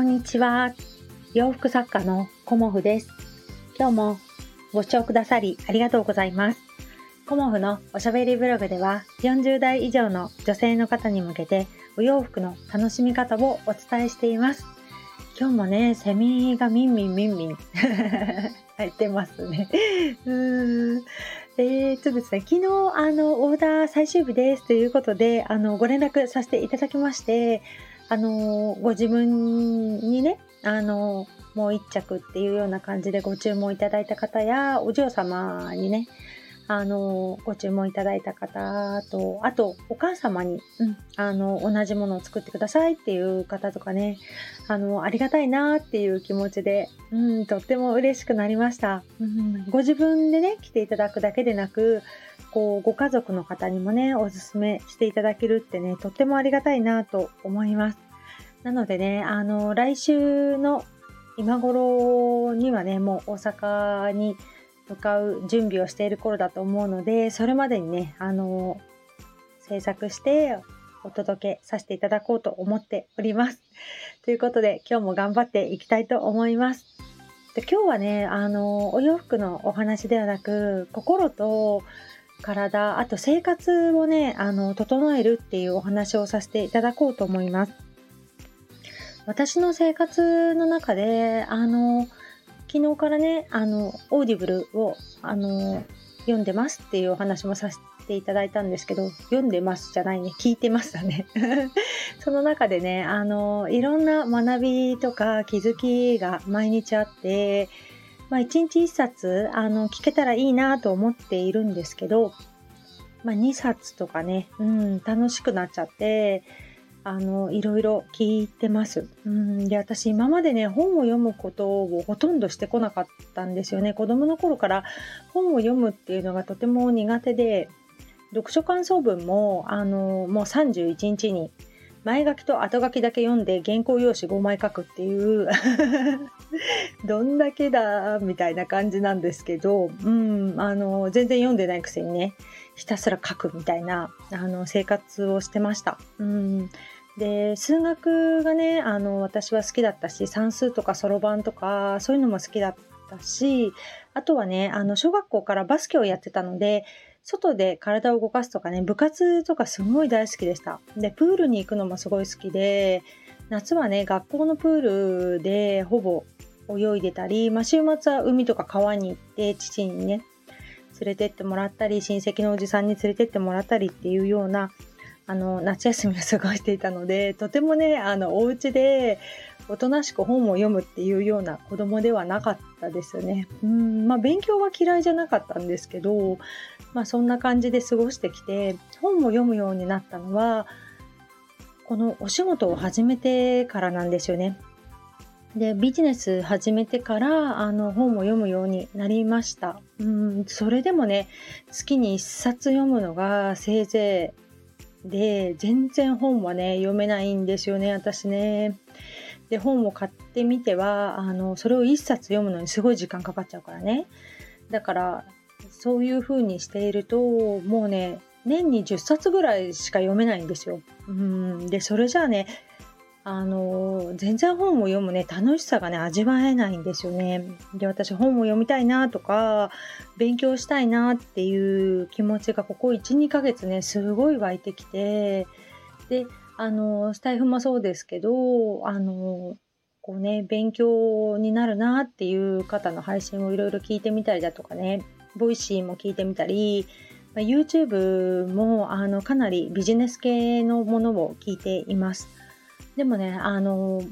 こんにちは。洋服作家のコモフです。今日もご視聴くださりありがとうございます。コモフのおしゃべりブログでは40代以上の女性の方に向けてお洋服の楽しみ方をお伝えしています。今日もね、セミがミンミンミンミン 入ってますね。うーんえー、っとですね、昨日、あの、オーダー最終日ですということで、あの、ご連絡させていただきまして、あの、ご自分にね、あの、もう一着っていうような感じでご注文いただいた方や、お嬢様にね、あの、ご注文いただいた方と、あと、お母様に、うん、あの、同じものを作ってくださいっていう方とかね、あの、ありがたいなっていう気持ちで、うん、とっても嬉しくなりました。うん、ご自分でね、来ていただくだけでなく、こう、ご家族の方にもね、おすすめしていただけるってね、とってもありがたいなと思います。なのでね、あの、来週の今頃にはね、もう大阪に向かう準備をしている頃だと思うので、それまでにね、あの、制作してお届けさせていただこうと思っております。ということで、今日も頑張っていきたいと思います。で今日はね、あの、お洋服のお話ではなく、心と体、あと生活をね、あの、整えるっていうお話をさせていただこうと思います。私の生活の中で、あの、昨日からね、あの、オーディブルを、あの、読んでますっていうお話もさせていただいたんですけど、読んでますじゃないね、聞いてましたね。その中でね、あの、いろんな学びとか気づきが毎日あって、まあ、日一冊、あの、聞けたらいいなと思っているんですけど、まあ、2冊とかね、うん、楽しくなっちゃって、あの、いろいろ聞いてます。うん、で、私今までね、本を読むことをほとんどしてこなかったんですよね。子供の頃から本を読むっていうのがとても苦手で、読書感想文も、あの、もう31日に前書きと後書きだけ読んで原稿用紙5枚書くっていう どんだけだみたいな感じなんですけど、うん、あの、全然読んでないくせにね、ひたすら書くみたいな、あの、生活をしてました。うん。で、数学がね、あの、私は好きだったし、算数とかそろばんとか、そういうのも好きだったし、あとはね、あの、小学校からバスケをやってたので、外で体を動かすとかね、部活とかすごい大好きでした。で、プールに行くのもすごい好きで、夏はね、学校のプールでほぼ泳いでたり、まあ、週末は海とか川に行って、父にね、連れてってもらったり、親戚のおじさんに連れてってもらったりっていうような、あの、夏休みを過ごしていたので、とてもね、あの、お家で、おとなしく本を読むっていうような子供ではなかったですよね。うん、まあ勉強は嫌いじゃなかったんですけど、まあそんな感じで過ごしてきて、本を読むようになったのは、このお仕事を始めてからなんですよね。で、ビジネス始めてから、あの、本を読むようになりました。うん、それでもね、月に一冊読むのがせいぜいで、全然本はね、読めないんですよね、私ね。で本を買ってみてはあのそれを1冊読むのにすごい時間かかっちゃうからねだからそういう風にしているともうね年に10冊ぐらいしか読めないんですよ。うんでそれじゃあねあの全然本を読むね楽しさがね味わえないんですよね。で私本を読みたいなとか勉強したいなっていう気持ちがここ12ヶ月ねすごい湧いてきてであの、スタイフもそうですけど、あの、こうね、勉強になるなっていう方の配信をいろいろ聞いてみたりだとかね、ボイシーも聞いてみたり、ま YouTube もあのかなりビジネス系のものを聞いています。でもね、あの、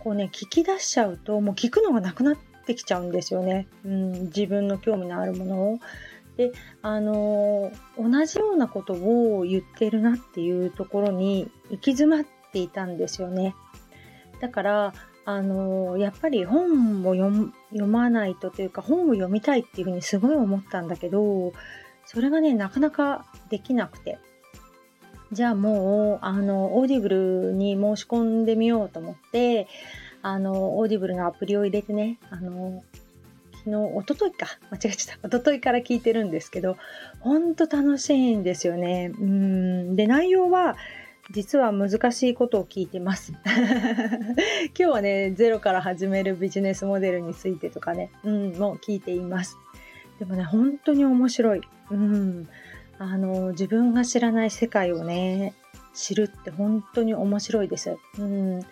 こうね、聞き出しちゃうと、もう聞くのがなくなってきちゃうんですよね。うん、自分の興味のあるものを。であの同じようなことを言ってるなっていうところに行き詰まっていたんですよね。だからあのやっぱり本を読まないとというか本を読みたいっていうふうにすごい思ったんだけどそれがねなかなかできなくてじゃあもうあのオーディブルに申し込んでみようと思ってあのオーディブルのアプリを入れてねあの昨日、おとといか、間違えちゃった。おとといから聞いてるんですけど、ほんと楽しいんですよね。うん。で、内容は、実は難しいことを聞いてます。今日はね、ゼロから始めるビジネスモデルについてとかね、うん、もう聞いています。でもね、本当に面白い。うん。あの、自分が知らない世界をね、知るって本当に面白いです。うん。で、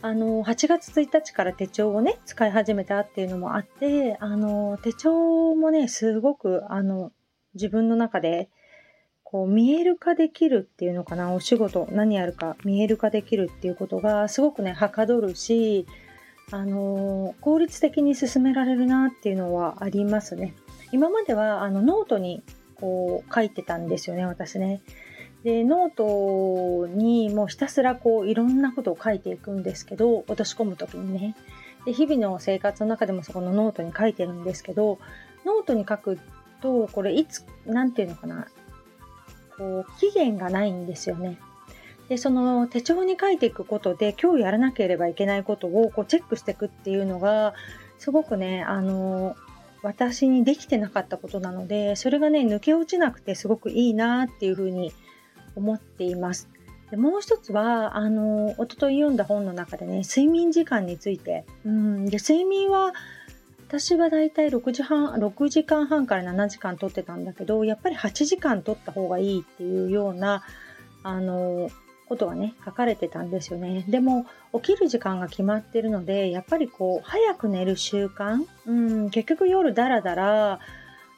あの、8月1日から手帳をね、使い始めたっていうのもあって、あの、手帳もね、すごく、あの、自分の中で、こう見える化できるっていうのかな？お仕事何やるか見える化できるっていうことがすごくねはかどるしあの、効率的に進められるなっていうのはありますね。今まではあのノートにこう書いてたんですよね私ね。でノートにもうひたすらこういろんなことを書いていくんですけど落とし込む時にね。で日々の生活の中でもそこのノートに書いてるんですけどノートに書くとこれいつ何て言うのかな。こう期限がないんですよね。でその手帳に書いていくことで今日やらなければいけないことをこうチェックしていくっていうのがすごくねあの私にできてなかったことなのでそれがね抜け落ちなくてすごくいいなっていうふうに思っています。でもう一つはあの一昨日読んだ本の中でね睡眠時間についてうんで睡眠は私はだいたい6時半、6時間半から7時間取ってたんだけど、やっぱり8時間取った方がいいっていうような、あの、ことはね、書かれてたんですよね。でも、起きる時間が決まってるので、やっぱりこう、早く寝る習慣、うん、結局夜だらだら、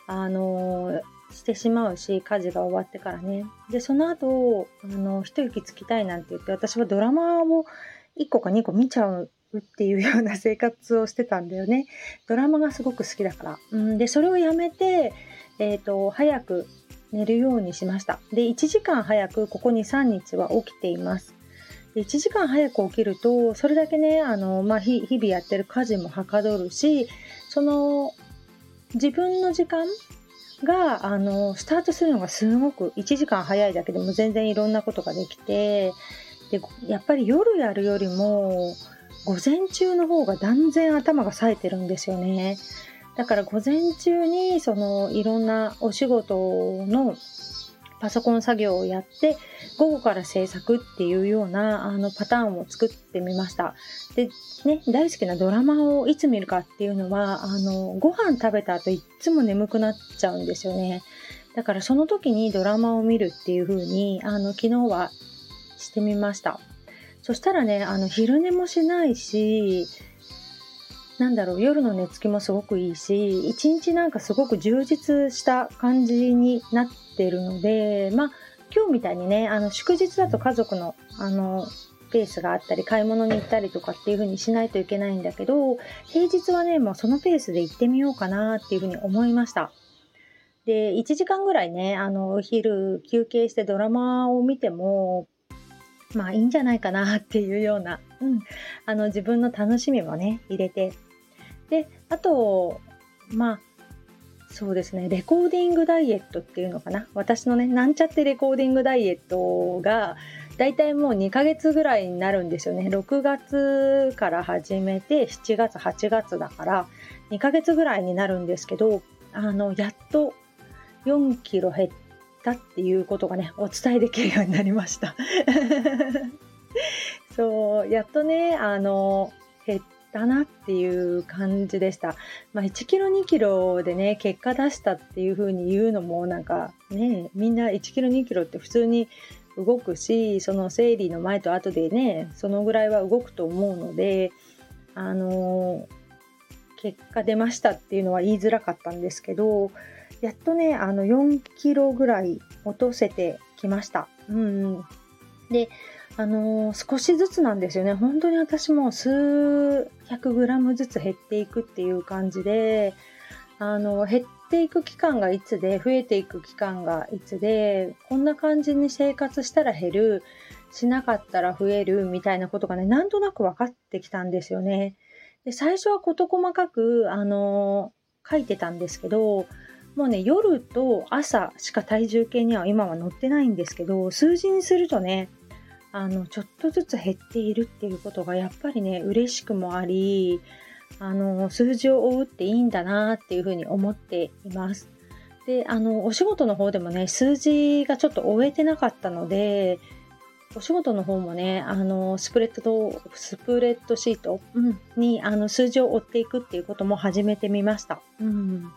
あの、してしまうし、家事が終わってからね。で、その後、あの、一息つきたいなんて言って、私はドラマを1個か2個見ちゃうっていうような生活をしてたんだよね。ドラマがすごく好きだから。うん、で、それをやめて、えっ、ー、と、早く寝るようにしました。で、1時間早くここに3日は起きています。1時間早く起きると、それだけね、あの、まあ、日々やってる家事もはかどるし、その、自分の時間が、あの、スタートするのがすごく1時間早いだけでも全然いろんなことができて、で、やっぱり夜やるよりも、午前中の方が断然頭が冴えてるんですよね。だから午前中にそのいろんなお仕事のパソコン作業をやって午後から制作っていうようなあのパターンを作ってみました。で、ね、大好きなドラマをいつ見るかっていうのはあのご飯食べた後いっつも眠くなっちゃうんですよね。だからその時にドラマを見るっていう風にあの昨日はしてみました。そしたらね、あの、昼寝もしないし、なんだろう、夜の寝つきもすごくいいし、一日なんかすごく充実した感じになってるので、まあ、今日みたいにね、あの、祝日だと家族の、あの、ペースがあったり、買い物に行ったりとかっていう風にしないといけないんだけど、平日はね、もうそのペースで行ってみようかなっていう風に思いました。で、1時間ぐらいね、あの、お昼休憩してドラマを見ても、まあいいんじゃないかなっていうような、うん、あの自分の楽しみもね、入れて。で、あと、まあ、そうですね、レコーディングダイエットっていうのかな。私のね、なんちゃってレコーディングダイエットが、だいたいもう2ヶ月ぐらいになるんですよね。6月から始めて、7月、8月だから、2ヶ月ぐらいになるんですけど、あの、やっと4キロ減ったっていうことがね、お伝えできるようになりました。そう、やっとね、あの、ったなっていう感じでした。まあ、1キロ2キロでね、結果出したっていう風に言うのもなんかね、みんな1キロ2キロって普通に動くし、その生理の前と後でね、そのぐらいは動くと思うので、あの結果出ましたっていうのは言いづらかったんですけど、やっとね、あの4キロぐらい落とせてきました。うん、で、あのー、少しずつなんですよね。本当に私も数百グラムずつ減っていくっていう感じで、あの、減っていく期間がいつで、増えていく期間がいつで、こんな感じに生活したら減る、しなかったら増えるみたいなことがね、なんとなく分かってきたんですよね。で、最初は事細かく、あのー、書いてたんですけど、もうね、夜と朝しか体重計には今は載ってないんですけど、数字にするとね、あの、ちょっとずつ減っているっていうことがやっぱりね、嬉しくもあり、あの、数字を追うっていいんだなっていうふうに思っています。で、あの、お仕事の方でもね、数字がちょっと終えてなかったので、お仕事の方もね、あの、スプレッド、スプレッドシート、うん、に、あの、数字を追っていくっていうことも始めてみました。うん。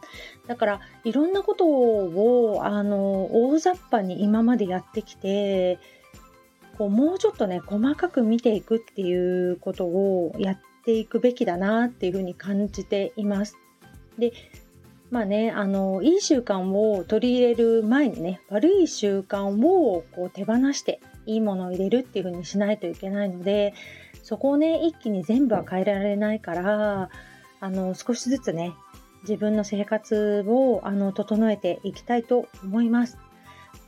だから、いろんなことを、あの、大雑把に今までやってきて、こう、もうちょっとね、細かく見ていくっていうことをやっていくべきだなっていうふうに感じています。で、まあね、あの、いい習慣を取り入れる前にね、悪い習慣をこう手放していいものを入れるっていう風にしないといけないので、そこをね、一気に全部は変えられないから、あの、少しずつね、自分の生活をあの整えていきたいと思います。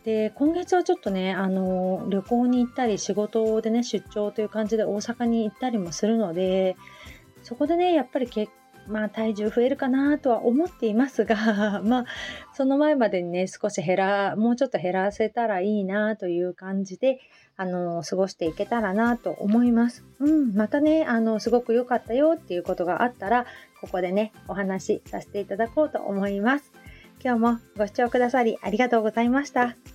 で、今月はちょっとね、あの、旅行に行ったり、仕事でね、出張という感じで大阪に行ったりもするので、そこでね、やっぱり結まあ体重増えるかなとは思っていますが、まあその前までにね、少し減ら、もうちょっと減らせたらいいなという感じで、あの、過ごしていけたらなと思います。うん、またね、あの、すごく良かったよっていうことがあったら、ここでね、お話しさせていただこうと思います。今日もご視聴くださりありがとうございました。